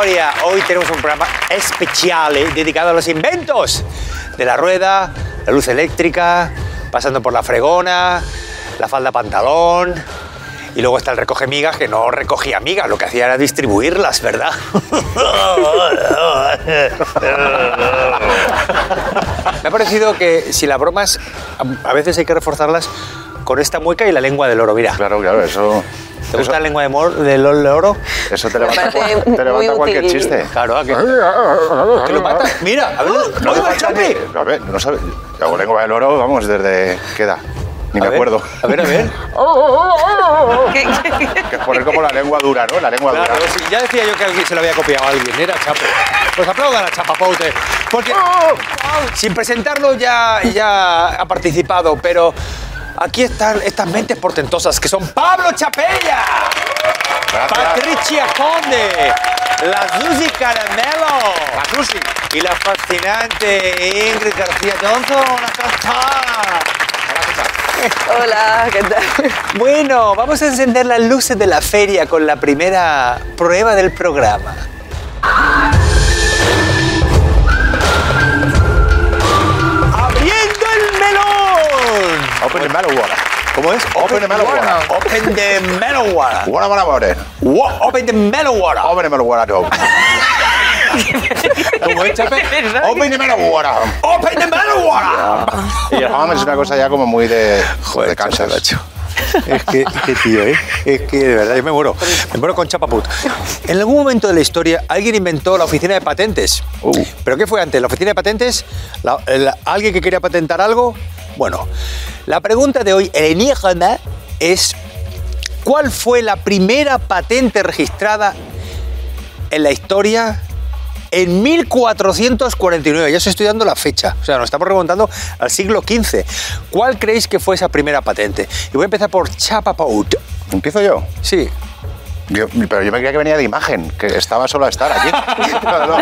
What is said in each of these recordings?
Hoy tenemos un programa especial eh, dedicado a los inventos de la rueda, la luz eléctrica, pasando por la fregona, la falda pantalón. Y luego está el recoge migas, que no recogía migas, lo que hacía era distribuirlas, ¿verdad? Me ha parecido que si las bromas a veces hay que reforzarlas con esta mueca y la lengua del oro, mira. Claro, claro, eso. ¿Te gusta la lengua de mor- del oro? Eso te levanta, te muy levanta cualquier útil. chiste. Claro, ¿a que, que lo mata. Mira, a ver, No oiga, me falta Chapi. A ver, no sabes. Yo hago lengua del oro, vamos, desde. ¿Qué edad? Ni A me ver, acuerdo. A ver, a ver. ¿Qué- qué- Que es poner como la lengua dura, ¿no? La lengua Claro, dura. ya decía yo que alguien se lo había copiado a alguien, era Chapo. Pues aplaudan a Chapapoute, porque sin presentarlo ya, ya ha participado, pero aquí están estas mentes portentosas que son Pablo Chapella, Gracias. Patricia Conde, la Susi Caramelo, la Susi y la fascinante Ingrid García Johnson. Hola, ¿qué tal? Bueno, vamos a encender las luces de la feria con la primera prueba del programa. Open the melon water. ¿Cómo es? Open the melon water. Open the melon water. Wanna, wanna, water. Open the melon water. Open the melon water, dog. ¿Cómo es, Chape? Open the melon water. Open the melon water. Y el home es una cosa ya como muy de. de Kansas. Es que, es que, tío, ¿eh? Es que de verdad, yo me muero. Me muero con Chapaput. En algún momento de la historia, alguien inventó la oficina de patentes. Uh. ¿Pero qué fue antes? ¿La oficina de patentes? La- el- ¿Alguien que quería patentar algo? Bueno, la pregunta de hoy, enigma, es: ¿cuál fue la primera patente registrada en la historia en 1449. Ya os estoy dando la fecha. O sea, nos estamos remontando al siglo XV. ¿Cuál creéis que fue esa primera patente? Y voy a empezar por Chapapout. ¿Empiezo yo? Sí. Yo- Pero yo me creía que venía de imagen, que estaba solo a estar aquí. No, no.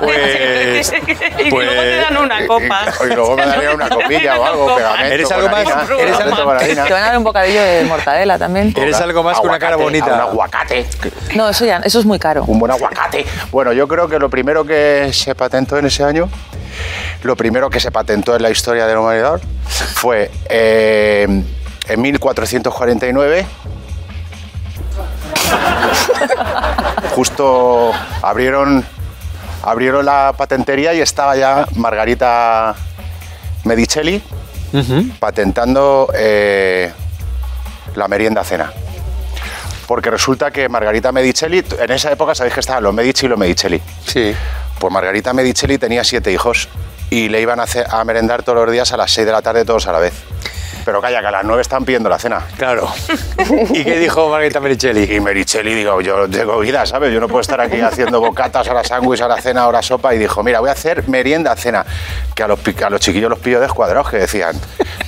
Pues. y luego te dan una copa. Y, luego me darían una copilla o algo, pegamento. Eres algo más- harina, eres algo-. Te van a dar un bocadillo de mortadela también. Eres algo más que una cara bonita. Un aguacate. No, eso ya, eso es muy caro. Un buen aguacate. Bueno, yo creo que lo primero que se patentó en ese año, lo primero que se patentó en la historia de la humanidad fue eh, en 1449. Justo abrieron, abrieron la patentería y estaba ya Margarita Medicelli patentando eh, la merienda cena. Porque resulta que Margarita Medicelli, en esa época sabéis que estaban los Medici y los Medicelli. Sí. Pues Margarita Medicelli tenía siete hijos y le iban a, hacer- a merendar todos los días a las 6 de la tarde todos a la vez. Pero calla, que a las 9 están pidiendo la cena. Claro. ¿Y qué dijo Margarita Mericelli? Y Mericelli, digo, yo tengo vida, ¿sabes? Yo no puedo estar aquí haciendo bocatas, ahora sándwich, ahora cena, ahora sopa. Y dijo, mira, voy a hacer merienda, cena. Que a los, a los chiquillos los pillo descuadrados, que decían,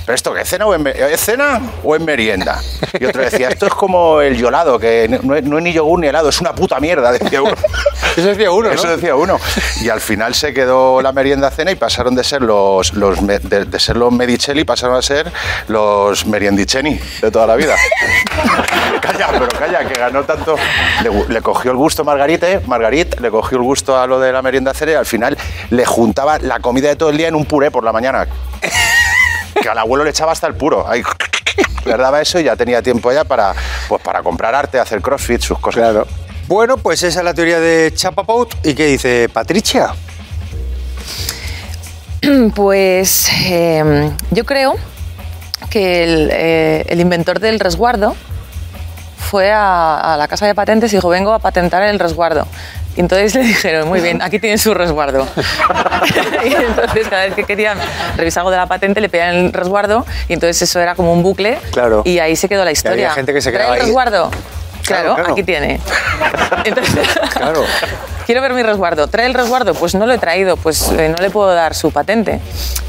¿pero esto qué es cena o es, me- es cena o es merienda? Y otro decía, esto es como el yolado, que no es, no es ni yogur ni helado, es una puta mierda, decía uno. Eso decía uno, ¿no? Eso decía uno. Y al final se quedó la merienda cena y pasaron de ser los, de, de ser los Medicelli, pasaron a ser los Meriendiceni de toda la vida. calla, pero calla, que ganó tanto. Le, cogió el gusto Margarita, ¿eh? Margarit, le cogió el gusto a lo de la merienda cena y al final le juntaba la comida de todo el día en un puré por la mañana. Que al abuelo le echaba hasta el puro. Ahí, le daba eso y ya tenía tiempo ya para, pues, para comprar arte, hacer crossfit, sus cosas. Claro. Bueno, pues esa es la teoría de Chapapout. ¿Y qué dice Patricia? Pues eh, yo creo que el, eh, el inventor del resguardo fue a, a la casa de patentes y dijo, vengo a patentar el resguardo. Y entonces le dijeron, muy bien, aquí tienen su resguardo. y entonces cada vez que querían revisar algo de la patente le pedían el resguardo y entonces eso era como un bucle Claro. y ahí se quedó la historia. gente que se ¿Trae quedaba el ahí. resguardo? Claro, Claro, claro. aquí tiene. Entonces, Claro. Quiero ver mi resguardo. ¿Trae el resguardo? Pues no lo he traído, pues eh, no le puedo dar su patente.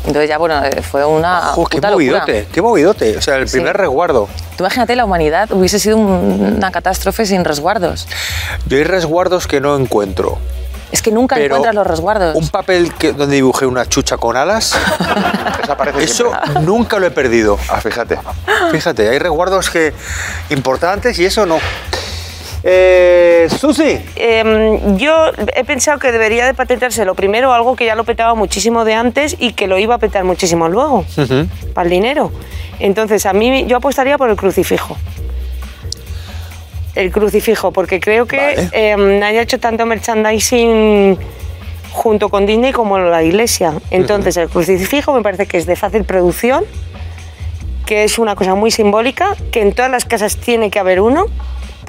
Entonces ya, bueno, eh, fue una Ojo, qué puta locura. movidote, qué movidote. O sea, el Sí. primer resguardo. Tú imagínate, la humanidad hubiese sido un- una catástrofe sin resguardos. Yo hay resguardos que no encuentro. Es que nunca Pero encuentras los resguardos. Un papel que, donde dibujé una chucha con alas, eso siempre. nunca lo he perdido. Ah, fíjate. Fíjate, hay resguardos que importantes y eso no. Eh, Susi. Em, yo he pensado que debería de patentarse lo primero algo que ya lo petaba muchísimo de antes y que lo iba a petar muchísimo luego, para el dinero. Entonces, a mí yo apostaría por el crucifijo. El crucifijo, porque creo que Vale. em, haya hecho tanto merchandising junto con Disney como la iglesia. Entonces, el crucifijo me parece que es de fácil producción, que es una cosa muy simbólica, que en todas las casas tiene que haber uno,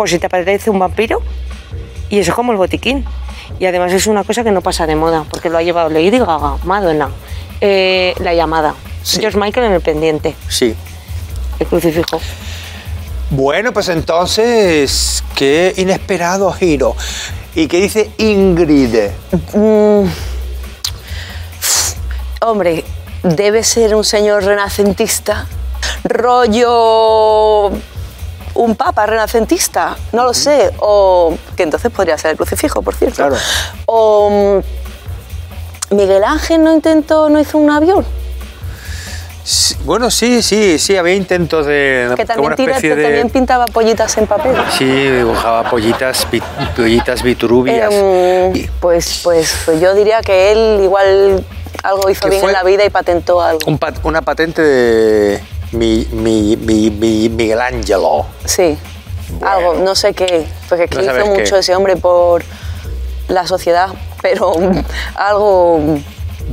por si te aparece un vampiro, y eso es como el botiquín. Y además es una cosa que no pasa de moda, porque lo ha llevado Lady Gaga, Madonna, eh, La Llamada, Sí. George Michael en el pendiente, Sí. el crucifijo. Bueno, pues entonces, qué inesperado giro. ¿Y qué dice Ingrid? Hombre, debe ser un señor renacentista, rollo un papa renacentista, no lo sé, o que entonces podría ser el crucifijo, por cierto. Claro. O mm, Miguel Ángel no intentó, no hizo un avión, Sí, Bueno, sí, sí, sí, había intentos de... que también, tira- especie de- también pintaba pollitas en papel. Sí, dibujaba pollitas, pollitas vitruvias. Em, pues, pues, pues yo diría que él igual algo hizo ¿Qué bien en la vida y patentó algo. un pat- una patente de mi, mi, mi, mi Miguel Ángelo. Sí, Bueno. algo, no sé qué, porque No hizo mucho qué. ese hombre por la sociedad, pero algo,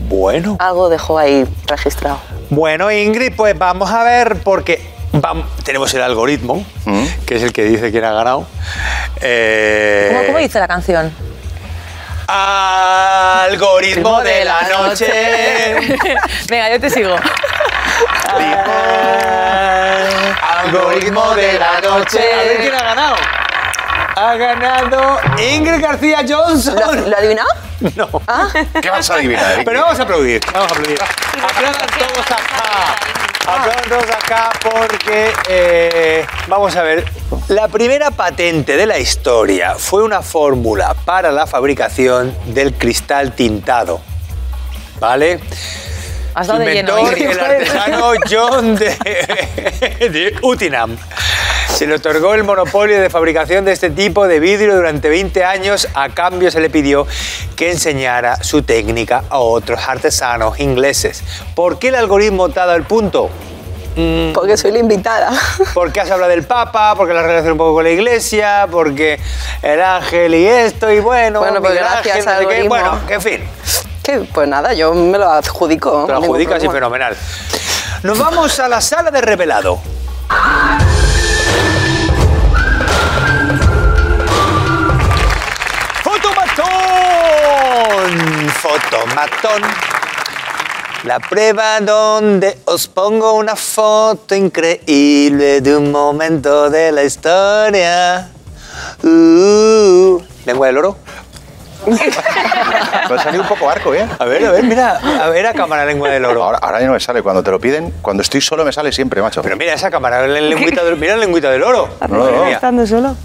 Bueno. algo dejó ahí registrado. Bueno, Ingrid, pues vamos a ver, porque tenemos el algoritmo, Mm. que es el que dice quién ha ganado. Eh, ¿Cómo, cómo dice la canción? Algoritmo de la noche. Venga, yo te sigo. Algoritmo de la noche. A ver quién ha ganado. Ha ganado Ingrid García Johnson. ¿Lo, lo ha adivinado? No. Ah, ¿Qué vas a adivinar? Pero vamos a aplaudir, vamos a aplaudir. Aplaudan todos acá. Aplaudan todos acá porque eh, vamos a ver. La primera patente de la historia fue una fórmula para la fabricación del cristal tintado. ¿Vale? Has dado de lleno. Inventor Ingrid. el artesano John de, de Utinam. Se le otorgó el monopolio de fabricación de este tipo de vidrio durante 20 años. A cambio se le pidió que enseñara su técnica a otros artesanos ingleses. ¿Por qué el algoritmo te ha dado el punto? porque soy la invitada. Porque has hablado del Papa, porque la relación un poco con la Iglesia, porque el ángel y esto, y bueno, Bueno, pues gracias, Ángel, qué. algoritmo. Bueno, en fin. Que, pues nada, yo me lo adjudico. Te lo adjudicas y fenomenal. Nos vamos a la sala de revelado. ¡Fotomatón! Fotomatón. La prueba donde os pongo una foto increíble de un momento de la historia. Uh, ¿Lengua del oro? Me ha salido un poco arco, ¿eh? A ver, a ver, mira, a ver a cámara lengua del oro. Ahora, ahora ya no me sale. Cuando te lo piden, cuando estoy solo me sale siempre, macho. Pero mira esa cámara, la lengüita del, mira la lengüita del oro. No, no. mía. Estando solo.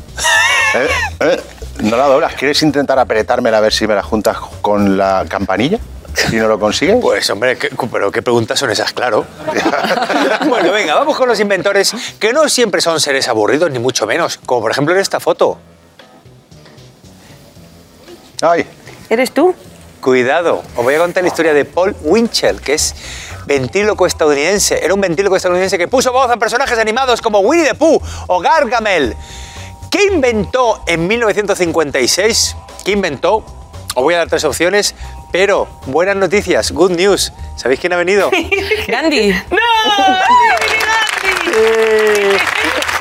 Eh, eh, no la doblas. ¿Quieres intentar apretármela a ver si me la juntas con la campanilla? Si no lo consigues. Pues hombre, ¿qué- pero qué preguntas son esas, claro. bueno, venga, vamos con los inventores, que no siempre son seres aburridos, ni mucho menos, como por ejemplo en esta foto. Ay, ¿Eres tú? Cuidado, os voy a contar la historia de Paul Winchell, que es ventríloco estadounidense. Era un ventríloco estadounidense que puso voz a personajes animados como Winnie the Pooh o Gargamel. ¿Qué inventó en 1956? ¿Qué inventó? Os voy a dar tres opciones, pero buenas noticias, good news. ¿Sabéis quién ha venido? Gandhi. Sí,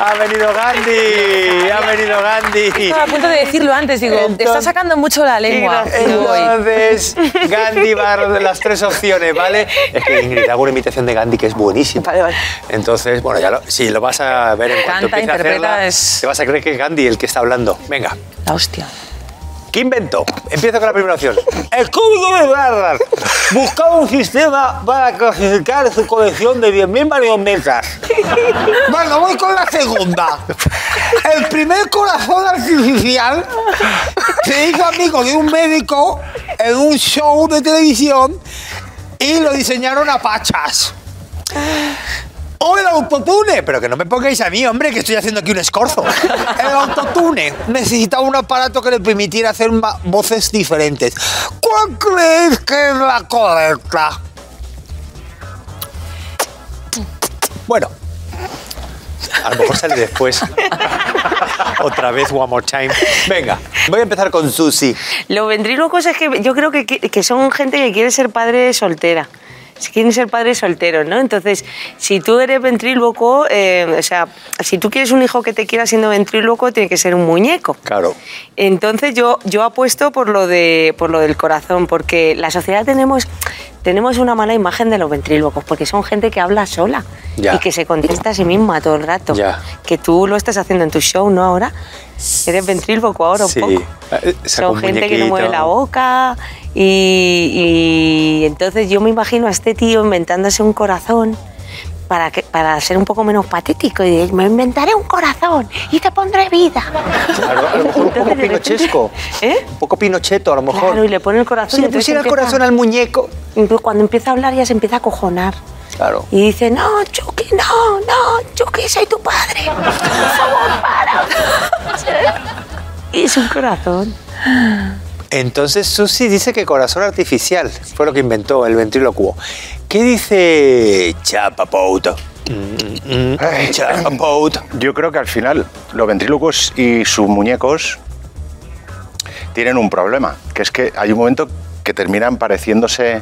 ha venido Gandhi, ha venido Gandhi. Estaba a punto de decirlo antes, digo, te está Entonces- sacando mucho la lengua. Entonces, Gandhi va a las tres opciones, ¿vale? Es que Ingrid, hago una imitación de Gandhi que es buenísima. Vale, vale. Entonces, bueno, ya lo, si lo vas a ver en cuanto Canta, empiece a hacerla, es- te vas a creer que es Gandhi el que está hablando. Venga. La hostia. ¿Qué inventó? Empiezo con la primera opción. El código de Barras buscaba un sistema para clasificar su colección de 10.000 marionetas. Bueno, voy con la segunda. El primer corazón artificial se hizo amigo de un médico en un show de televisión y lo diseñaron a pachas. ¡Oh, el autotune! Pero que no me pongáis a mí, hombre, que estoy haciendo aquí un escorzo. El autotune necesitaba un aparato que le permitiera hacer voces diferentes. ¿Cuál creéis que es la correcta? Bueno, a lo mejor sale después. Otra vez, one more time. Venga, voy a empezar con Susi. Los ventrílocos es que yo creo que- que son gente que quiere ser padre soltera. Si quieren ser padres solteros, ¿no? Entonces, si tú eres ventríloco, eh, o sea, si tú quieres un hijo que te quiera siendo ventríloco, tiene que ser un muñeco. Claro. Entonces yo, yo apuesto por lo, de, por lo del corazón, porque la sociedad tenemos, tenemos una mala imagen de los ventrílocos, porque son gente que habla sola Ya. y que se contesta a sí misma todo el rato. Ya. Que tú lo estás haciendo en tu show, ¿no? Ahora eres ventríloco ahora Sí. un poco. Eh, saca Son gente que no mueve la boca y, y entonces yo me imagino a este tío inventándose un corazón para, que, para ser un poco menos patético y decir, me inventaré un corazón y te pondré vida. Claro, a lo mejor un poco pinochesco. ¿Eh? Un poco pinocheto, a lo mejor. Claro, y le pone el corazón. Si le pusiera el empieza- corazón al muñeco. Cuando empieza a hablar ya se empieza a acojonar. Claro. Y dice, no, Chucky, no, no, Chucky, soy tu padre. Por favor, para. Y es un corazón. Entonces Susi dice que corazón artificial fue lo que inventó el ventrílocuo. ¿Qué dice Chapapouto? Mm, mm. Chapapouto. Yo creo que al final los ventrílocos y sus muñecos tienen un problema, que es que hay un momento que terminan pareciéndose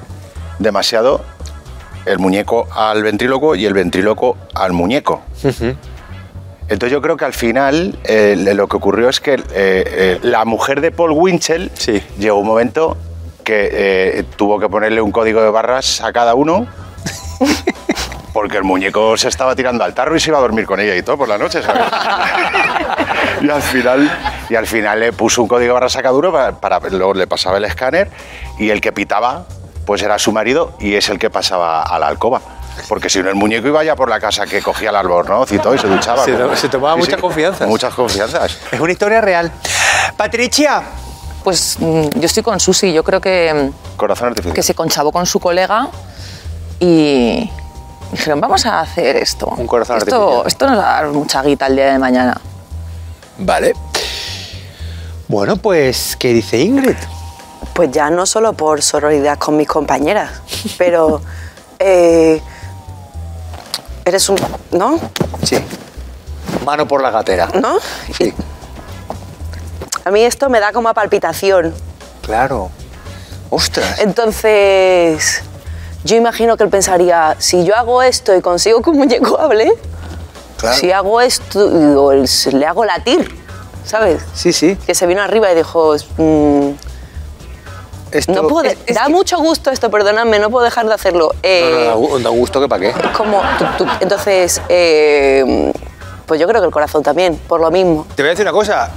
demasiado el muñeco al ventríloco y el ventríloco al muñeco. Entonces yo creo que al final eh, lo que ocurrió es que eh, eh, la mujer de Paul Winchell Sí. llegó un momento que tuvo que ponerle un código de barras a cada uno porque el muñeco se estaba tirando al tarro y se iba a dormir con ella y todo por la noche, ¿sabes? y al final y al final le puso un código de barras a cada uno para, para- luego le pasaba el escáner y el que pitaba pues era su marido y es el que pasaba a la alcoba. Porque si no, el muñeco iba ya por la casa que cogía el albornoz y todo y se duchaba. Se to- como- se tomaba muchas confianzas. Muchas confianzas. Es una historia real. Patricia. Pues mm, yo estoy con Susi, yo creo que, Corazón artificial. que se conchabó con su colega y dijeron, vamos a hacer esto. Un corazón esto, artificial. esto nos va a dar mucha guita el día de mañana. Vale. Bueno, pues, ¿qué dice Ingrid? Pues ya no solo por sororidad con mis compañeras, pero eh, eres un... ¿No? Sí. Mano por la gatera. ¿No? Sí. A mí esto me da como a palpitación. Claro. Ostras. Entonces, yo imagino que él pensaría, si yo hago esto y consigo que un muñeco hable, Claro. si hago esto, digo, le hago latir, ¿sabes? Sí, sí. Que se vino arriba y dijo, mm, Esto, no puedo, Es- es da que- mucho gusto esto, perdonadme, no puedo dejar de hacerlo. Eh, no, da gu- da gusto que para qué. como, tú- tú- entonces, eh, pues yo creo que el corazón también, por lo mismo. Te voy a decir una cosa.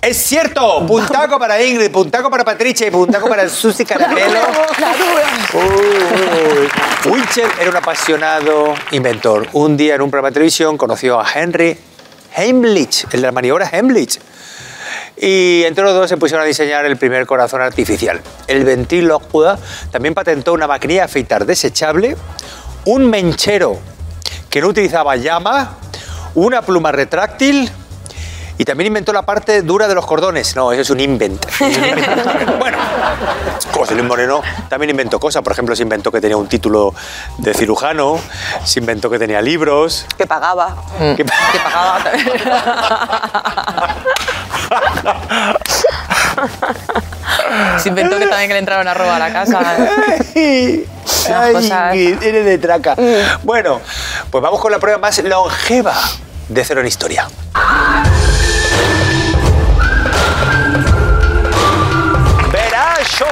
¡Es cierto! Puntaco para Ingrid, puntaco para Patricia y puntaco para Susi Caramelo. Uy. Winchell era un apasionado inventor. Un día en un programa de televisión conoció a Henry Heimlich, el de la maniobra Heimlich. Y entre los dos se pusieron a diseñar el primer corazón artificial. El ventrílocuo también patentó una maquinilla de afeitar desechable, un menchero que no utilizaba llama, una pluma retráctil y también inventó la parte dura de los cordones. No, eso es un invent. bueno, José Luis Moreno también inventó cosas. Por ejemplo, se inventó que tenía un título de cirujano, se inventó que tenía libros. Que pagaba. que- Que pagaba también. Se inventó que también que le entraron a robar a la casa. Ay, Unas cosas. Eres de traca. Bueno, pues vamos con la prueba más longeva de Cero en Historia. Verás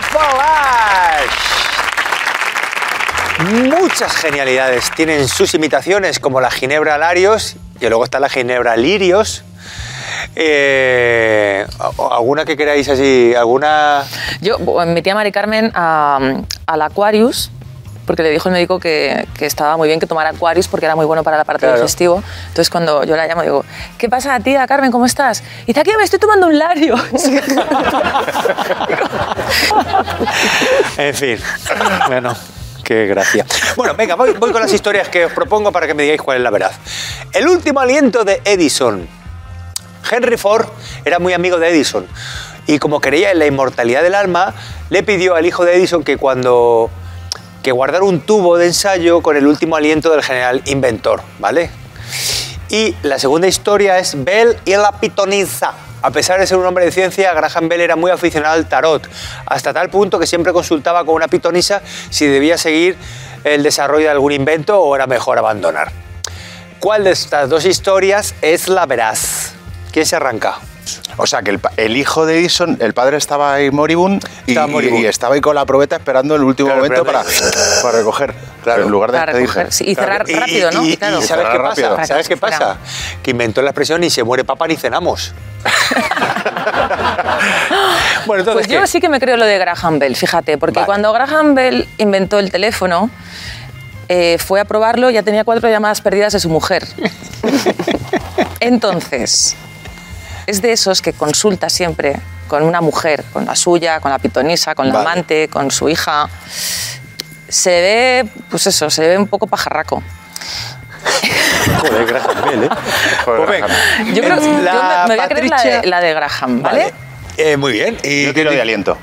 Muchas genialidades tienen sus imitaciones, como la Ginebra Larios, y luego está la Ginebra Lirios. Eh, ¿Alguna que queráis así? ¿Alguna...? Yo metí a Mari Carmen a- al Aquarius porque le dijo el médico que, que estaba muy bien que tomara Aquarius porque era muy bueno para la parte Claro. digestivo. Entonces cuando yo la llamo digo, ¿qué pasa tía Carmen? ¿Cómo estás? Y dice, aquí me estoy tomando un lario. En fin, bueno, Qué gracia. Bueno, venga, voy, voy con las historias que os propongo para que me digáis cuál es la verdad. El último aliento de Edison. Henry Ford era muy amigo de Edison y como creía en la inmortalidad del alma, le pidió al hijo de Edison que cuando que guardara un tubo de ensayo con el último aliento del general inventor, ¿vale? Y la segunda historia es Bell y la pitonisa. A pesar de ser un hombre de ciencia, Graham Bell era muy aficionado al tarot, hasta tal punto que siempre consultaba con una pitonisa si debía seguir el desarrollo de algún invento o era mejor abandonar. ¿Cuál de estas dos historias es la veraz? ¿Quién se arranca? O sea, que el, hijo de Edison, el padre estaba ahí moribund y, Estaba moribund. y estaba ahí con la probeta esperando el último Claro, momento para, recoger. Claro. En lugar de Para recoger, sí, y cerrar Y- rápido, ¿no? y- y- Claro. y ¿sabes Cerrar qué rápido. pasa? ¿Sabes que qué pasa? Que inventó la expresión ni se muere papá ni cenamos. bueno, entonces, Pues yo sí que me creo lo de Graham Bell, fíjate, porque Vale. cuando Graham Bell inventó el teléfono, eh, fue a probarlo y ya tenía cuatro llamadas perdidas de su mujer. Entonces, es de esos que consulta siempre con una mujer, con la suya, con la pitonisa, con la Vale. amante, con su hija. Se ve, pues eso, se ve un poco pajarraco. Joder, Graham Bell, ¿eh? Joder, Pues venga. Graham. Yo creo que yo me, voy a creer la de, la de Graham, ¿vale? Eh, muy bien. Y Yo tiro de aliento.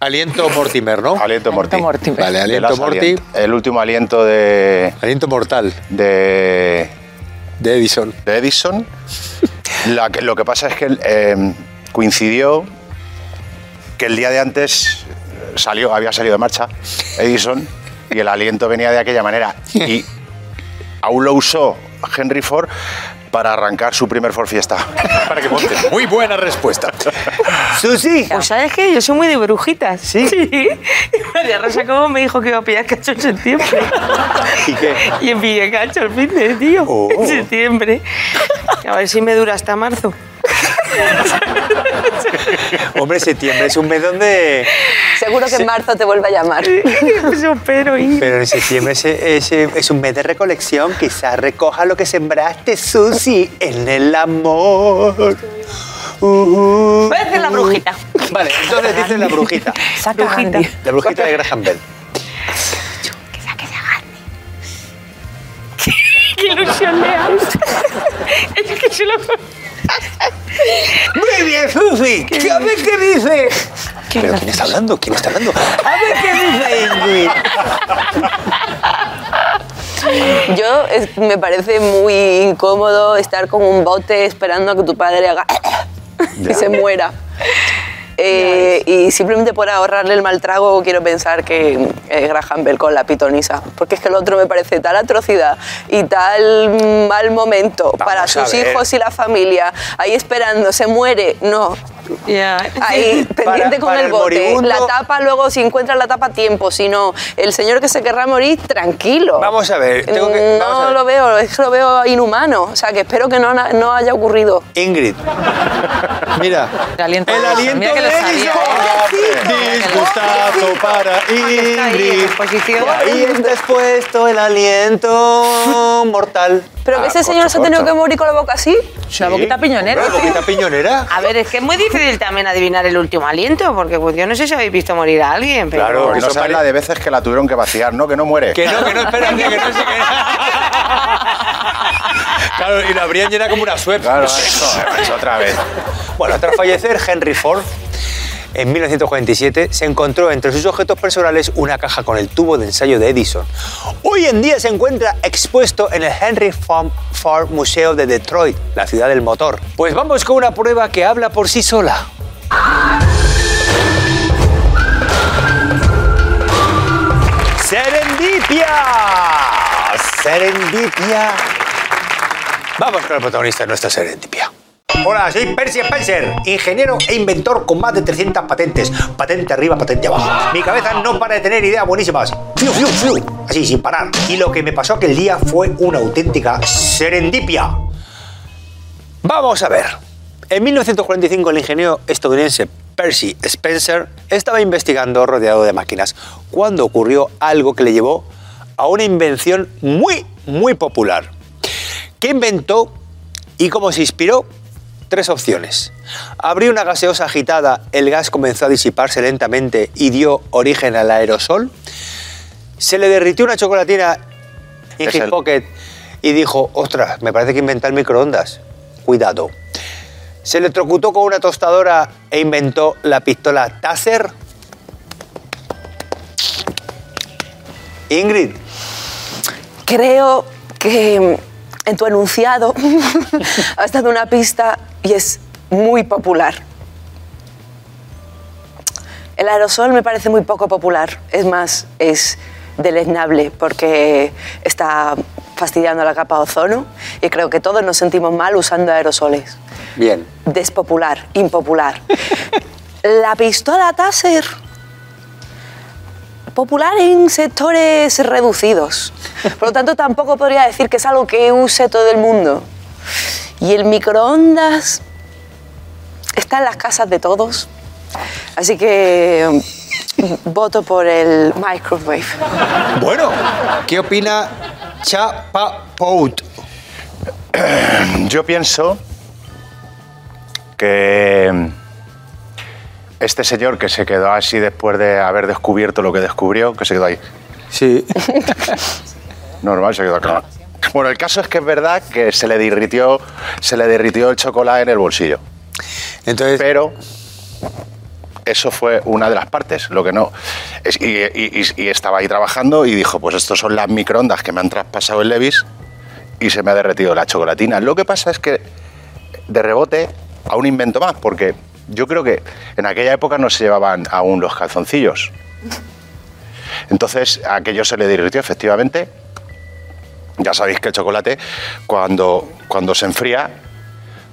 Aliento Mortimer, ¿no? Aliento Morty. Mortimer. Vale, aliento alient- El último aliento de, Aliento mortal de, de Edison. de Edison. La que- lo que pasa es que eh, coincidió que el día de antes salió, había salido de marcha Edison y el aliento venía de aquella manera. Y aún lo usó Henry Ford para arrancar su primer Ford Fiesta. Para que monte. Muy buena respuesta. Susi. Pues sabes que yo soy muy de brujitas. ¿Sí? Sí. María Rosa como me dijo que iba a pillar cacho en septiembre. ¿Y qué? Y en pillé cacho el fin de tío. Oh. En septiembre. A ver si me dura hasta marzo. Hombre, septiembre es un mes donde... Seguro que en marzo te vuelve a llamar. Ingrid. Pero en septiembre es, es- es un mes de recolección. Quizás recoja lo que sembraste, Susi, en el amor. Uh, Voy a hacer la brujita. Vale, entonces dice la brujita. Saca Brujita. Gandhi. La brujita de Graham Bell. Qué ilusión le hago. Es que se lo... Muy bien, Susi. A ver qué dice. Qué ¿Pero quién está hablando? ¿Quién está hablando? A ver qué dice Ingrid. Yo es- me parece muy incómodo estar con un bote esperando a que tu padre haga y se muera. Eh, y simplemente por ahorrarle el mal trago quiero pensar que eh, Graham Bell con la pitonisa, porque es que el otro me parece tal atrocidad y tal mal momento para a sus ver. hijos y la familia, ahí esperando, se muere, no, Ya. ahí pendiente Para- con para el el bote, moribundo- la tapa luego si encuentra la tapa a tiempo, si no, el señor que se querrá morir, tranquilo. Vamos a ver, tengo que- Mm, vamos a no ver. lo veo, es que lo veo inhumano, o sea que espero que no, no haya ocurrido. Ingrid. Mira. El aliento El aliento Mira que Disgustazo para en Ingrid. Ahí está expuesto el aliento mortal. Pero Ah, ese señor se ha tenido que morir con la boca así. La boquita piñonera. ¿La boquita piñonera? A ver, es que es muy difícil también adivinar el último aliento, porque pues yo no sé si habéis visto morir a alguien, pero... Claro. Porque no sabes la de veces que la tuvieron que vaciar, ¿no? Que no muere. Que no, que no, espérate, que no sé qué. Claro, y la abrían llena como una suerte. Claro, eso, eso otra vez. Bueno, tras fallecer Henry Ford, en 1947 se encontró entre sus objetos personales una caja con el tubo de ensayo de Edison. Hoy en día se encuentra expuesto en el Henry Ford Museo de Detroit, la ciudad del motor. Pues vamos con una prueba que habla por sí sola. ¡Serendipia! ¡Serendipia! Vamos con el protagonista de nuestra serendipia. Hola, soy Percy Spencer, ingeniero e inventor con más de 300 patentes. Patente arriba, patente abajo. Mi cabeza no para de tener ideas buenísimas. Fiu, fiu, fiu. Así, sin parar. Y lo que me pasó aquel día fue una auténtica serendipia. Vamos a ver. En 1945 el ingeniero estadounidense Percy Spencer estaba investigando rodeado de máquinas cuando ocurrió algo que le llevó a una invención muy, muy popular. ¿Qué inventó y cómo se inspiró? Tres opciones. Abrió una gaseosa agitada, el gas comenzó a disiparse lentamente y dio origen al aerosol. se le derritió una chocolatina en Es his el- pocket y dijo, ostras, me parece que inventar microondas. Cuidado. Se electrocutó con una tostadora e inventó la pistola Taser. Ingrid, Creo que en tu enunciado has dado una pista y es muy popular. El aerosol me parece muy poco popular. Es más, es deleznable porque está fastidiando la capa de ozono y creo que todos nos sentimos mal usando aerosoles. bien. Despopular, impopular. La pistola Taser. Popular en sectores reducidos. Por lo tanto, tampoco podría decir que es algo que use todo el mundo. Y el microondas está en las casas de todos. Así que mm, voto por el microwave. Bueno, ¿qué opina Chapapout? Yo pienso que este señor que se quedó así después de haber descubierto lo que descubrió, que se quedó ahí. Sí. Normal, se quedó acá. Bueno, el caso es que es verdad que se le derritió, se le derritió el chocolate en el bolsillo. Entonces, Pero eso fue una de las partes, lo que no. es- y, y- estaba ahí trabajando y dijo, pues estos son las microondas que me han traspasado el Levis y se me ha derretido la chocolatina. Lo que pasa es que de rebote aún invento más, porque yo creo que en aquella época no se llevaban aún los calzoncillos. Entonces aquello se le derritió efectivamente. Ya sabéis que el chocolate cuando, cuando se enfría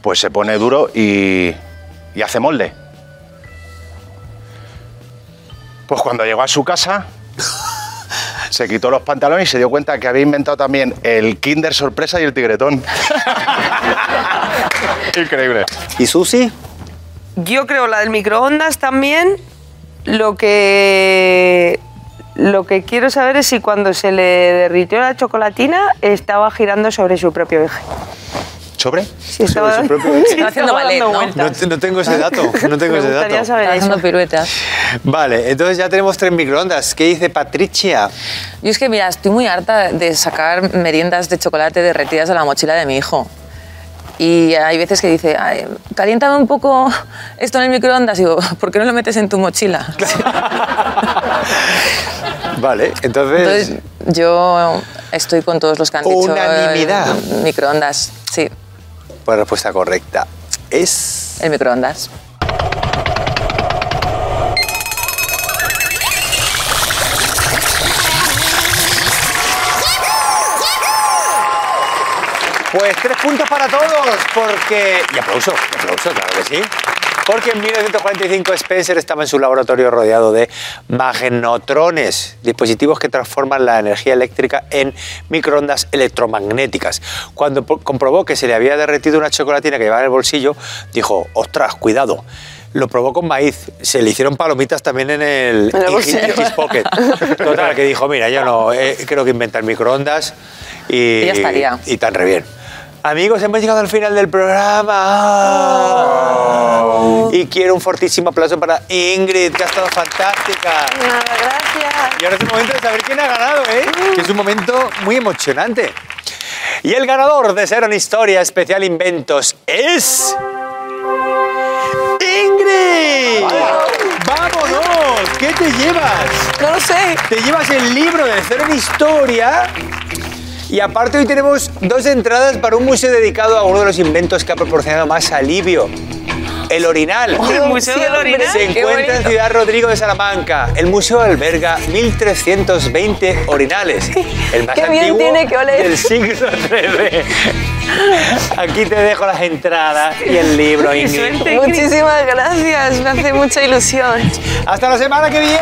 pues se pone duro y, y hace molde. Pues cuando llegó a su casa, se quitó los pantalones y se dio cuenta que había inventado también el Kinder Sorpresa y el Tigretón. Increíble. ¿y Susi? Yo creo la del microondas también. Lo que lo que quiero saber es si cuando se le derritió la chocolatina estaba girando sobre su propio eje. ¿Sobre? Si estaba, su propio si Estaba haciendo ballet, ¿no? No, no tengo ese dato. No tengo Me ese gustaría dato. saber Está eso. haciendo piruetas. Vale, entonces ya tenemos tres microondas. ¿Qué dice Patricia? Yo es que, mira, estoy muy harta de sacar meriendas de chocolate derretidas de la mochila de mi hijo. Y hay veces que dice, "Ay, caliéntame un poco esto en el microondas. Y digo, ¿por qué no lo metes en tu mochila? Vale, entonces... Entonces, yo estoy con todos los que han dicho. Unanimidad. el microondas, sí, Pues respuesta correcta. Es... el microondas. Pues tres puntos para todos, porque... Y aplauso, y aplauso, claro que sí. Porque en 1945 Spencer estaba en su laboratorio rodeado de magnotrones, dispositivos que transforman la energía eléctrica en microondas electromagnéticas. Cuando comprobó que se le había derretido una chocolatina que llevaba en el bolsillo, dijo, ostras, cuidado. Lo probó con maíz, se le hicieron palomitas también en el, En pocket. Total, que dijo, mira, yo no, eh, creo que inventar microondas y, Y ya estaría. y tan re bien. Amigos, hemos llegado al final del programa. Ah. Y quiero un fortísimo aplauso para Ingrid, que ha estado fantástica. Nada, gracias. Y ahora es el momento de saber quién ha ganado, ¿eh? Que es un momento muy emocionante. Y el ganador de Ser una Historia Especial Inventos es... ¡Ingrid! ¡Vámonos! ¿Qué te llevas? No lo sé. Te llevas el libro de Cero en Historia. Y aparte hoy tenemos dos entradas para un museo dedicado a uno de los inventos que ha proporcionado más alivio. El orinal. El Museo del Orinal. Se encuentra en. Ciudad Rodrigo de Salamanca. El museo alberga 1.320 orinales. El más Qué bien antiguo tiene que oler. del siglo XIII. Aquí te dejo las entradas y el libro, Qué Ingrid. suerte. Ingrid. Muchísimas gracias. Me hace mucha ilusión. ¡Hasta la semana que viene!